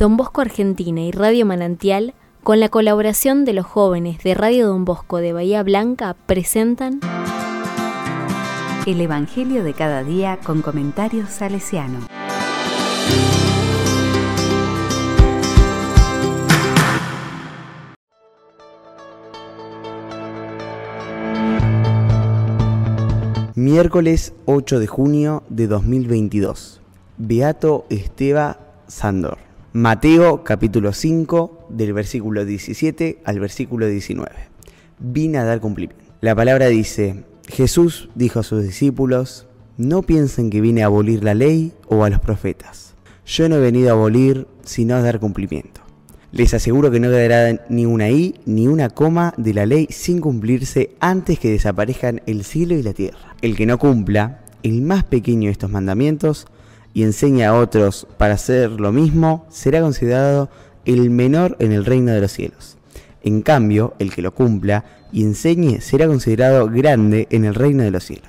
Don Bosco Argentina y Radio Manantial, con la colaboración de los jóvenes de Radio Don Bosco de Bahía Blanca, presentan El Evangelio de cada día con comentarios salesiano. Miércoles 8 de junio de 2022. Beato Esteba Sandor. Mateo capítulo 5 del versículo 17 al versículo 19. Vine a dar cumplimiento. La palabra dice, Jesús dijo a sus discípulos, no piensen que vine a abolir la ley o a los profetas. Yo no he venido a abolir, sino a dar cumplimiento. Les aseguro que no quedará ni una i ni una coma de la ley sin cumplirse antes que desaparezcan el cielo y la tierra. El que no cumpla el más pequeño de estos mandamientos y enseña a otros para hacer lo mismo, será considerado el menor en el reino de los cielos. En cambio, el que lo cumpla y enseñe será considerado grande en el reino de los cielos.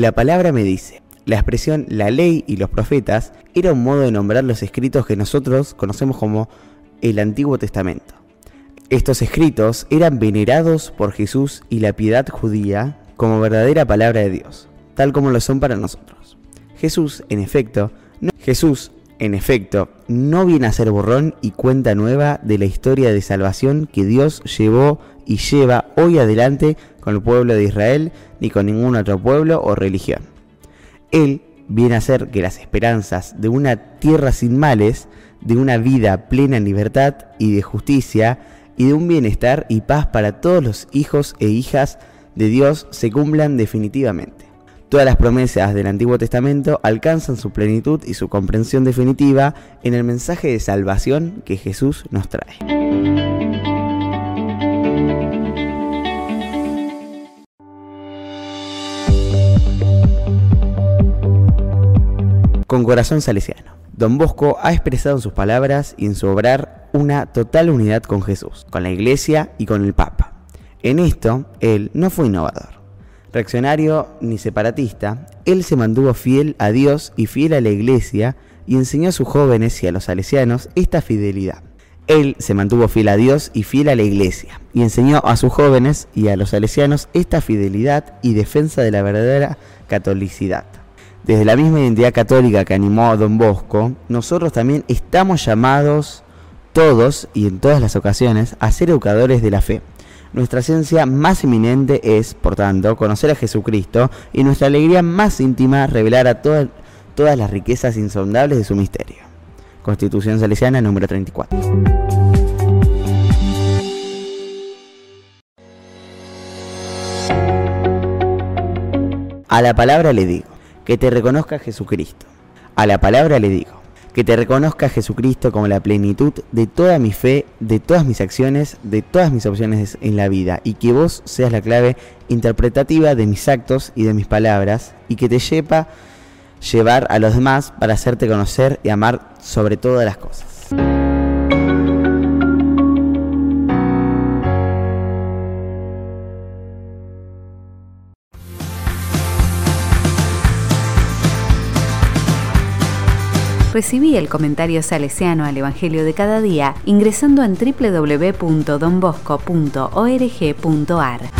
La palabra me dice. La expresión la ley y los profetas era un modo de nombrar los escritos que nosotros conocemos como el Antiguo Testamento. Estos escritos eran venerados por Jesús y la piedad judía como verdadera palabra de Dios, tal como lo son para nosotros. Jesús, en efecto, no, Jesús, en efecto, no viene a ser borrón y cuenta nueva de la historia de salvación que Dios llevó y lleva hoy adelante con el pueblo de Israel ni con ningún otro pueblo o religión. Él viene a hacer que las esperanzas de una tierra sin males, de una vida plena en libertad y de justicia, y de un bienestar y paz para todos los hijos e hijas de Dios se cumplan definitivamente. Todas las promesas del Antiguo Testamento alcanzan su plenitud y su comprensión definitiva en el mensaje de salvación que Jesús nos trae. Con corazón salesiano. Don Bosco ha expresado en sus palabras y en su obrar una total unidad con Jesús, con la Iglesia y con el Papa. En esto, él no fue innovador, reaccionario ni separatista, él se mantuvo fiel a Dios y fiel a la Iglesia y enseñó a sus jóvenes y a los salesianos esta fidelidad. Él se mantuvo fiel a Dios y fiel a la Iglesia y enseñó a sus jóvenes y a los salesianos esta fidelidad y defensa de la verdadera catolicidad. Desde la misma identidad católica que animó a Don Bosco, nosotros también estamos llamados todos y en todas las ocasiones a ser educadores de la fe. Nuestra ciencia más eminente es, por tanto, conocer a Jesucristo y nuestra alegría más íntima revelar a todas las riquezas insondables de su misterio. Constitución Salesiana número 34. A la palabra le digo que te reconozca Jesucristo. A la palabra le digo, que te reconozca Jesucristo como la plenitud de toda mi fe, de todas mis acciones, de todas mis opciones en la vida, y que vos seas la clave interpretativa de mis actos y de mis palabras, y que te lleva llevar a los demás para hacerte conocer y amar sobre todas las cosas. Recibí el comentario salesiano al Evangelio de cada día ingresando en www.donbosco.org.ar.